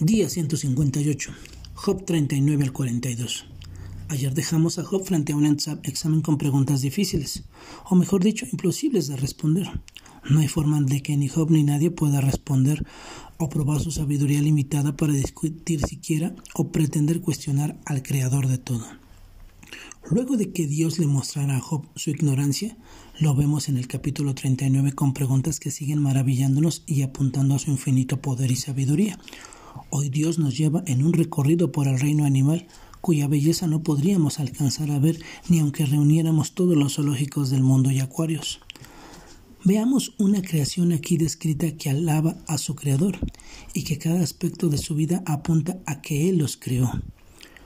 Día 158. Job 39 al 42. Ayer dejamos a Job frente a un examen con preguntas difíciles, o mejor dicho, imposibles de responder. No hay forma de que ni Job ni nadie pueda responder o probar su sabiduría limitada para discutir siquiera o pretender cuestionar al creador de todo. Luego de que Dios le mostrara a Job su ignorancia, lo vemos en el capítulo 39 con preguntas que siguen maravillándonos y apuntando a su infinito poder y sabiduría. Hoy Dios nos lleva en un recorrido por el reino animal cuya belleza no podríamos alcanzar a ver ni aunque reuniéramos todos los zoológicos del mundo y acuarios. Veamos una creación aquí descrita que alaba a su creador y que cada aspecto de su vida apunta a que Él los creó.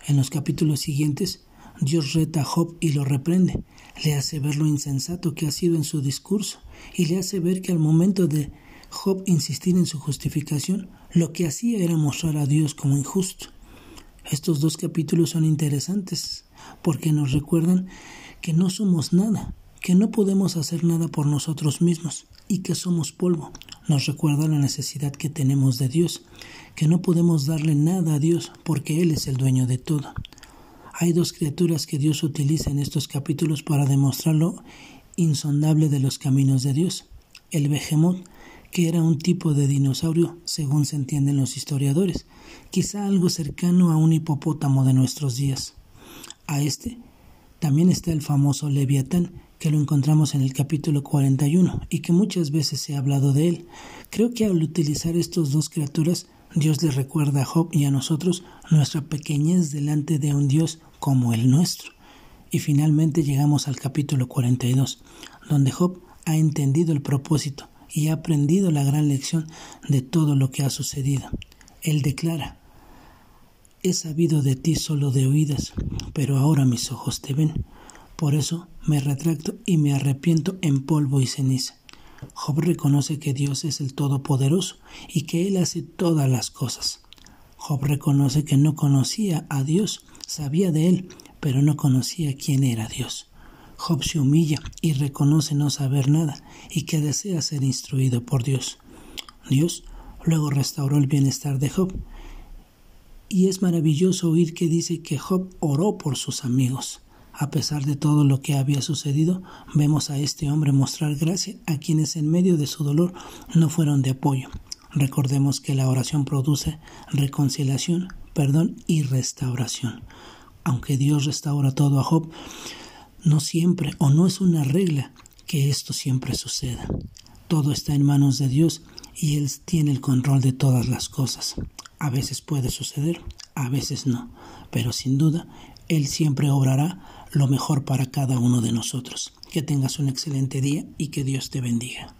En los capítulos siguientes, Dios reta a Job y lo reprende, le hace ver lo insensato que ha sido en su discurso y le hace ver que al momento de Job insistir en su justificación, lo que hacía era mostrar a Dios como injusto. Estos dos capítulos son interesantes porque nos recuerdan que no somos nada, que no podemos hacer nada por nosotros mismos y que somos polvo. Nos recuerda la necesidad que tenemos de Dios, que no podemos darle nada a Dios porque Él es el dueño de todo. Hay dos criaturas que Dios utiliza en estos capítulos para demostrar lo insondable de los caminos de Dios. El Behemoth que era un tipo de dinosaurio, según se entienden los historiadores, quizá algo cercano a un hipopótamo de nuestros días. A este también está el famoso Leviatán, que lo encontramos en el capítulo 41 y que muchas veces se ha hablado de él. Creo que al utilizar estos dos criaturas, Dios le recuerda a Job y a nosotros nuestra pequeñez delante de un Dios como el nuestro. Y finalmente llegamos al capítulo 42, donde Job ha entendido el propósito y ha aprendido la gran lección de todo lo que ha sucedido. Él declara, He sabido de ti solo de oídas, pero ahora mis ojos te ven. Por eso me retracto y me arrepiento en polvo y ceniza. Job reconoce que Dios es el Todopoderoso y que Él hace todas las cosas. Job reconoce que no conocía a Dios, sabía de Él, pero no conocía quién era Dios. Job se humilla y reconoce no saber nada y que desea ser instruido por Dios. Dios luego restauró el bienestar de Job. Y es maravilloso oír que dice que Job oró por sus amigos. A pesar de todo lo que había sucedido, vemos a este hombre mostrar gracia a quienes en medio de su dolor no fueron de apoyo. Recordemos que la oración produce reconciliación, perdón y restauración. Aunque Dios restaura todo a Job, no siempre o no es una regla que esto siempre suceda. Todo está en manos de Dios y Él tiene el control de todas las cosas. A veces puede suceder, a veces no, pero sin duda Él siempre obrará lo mejor para cada uno de nosotros. Que tengas un excelente día y que Dios te bendiga.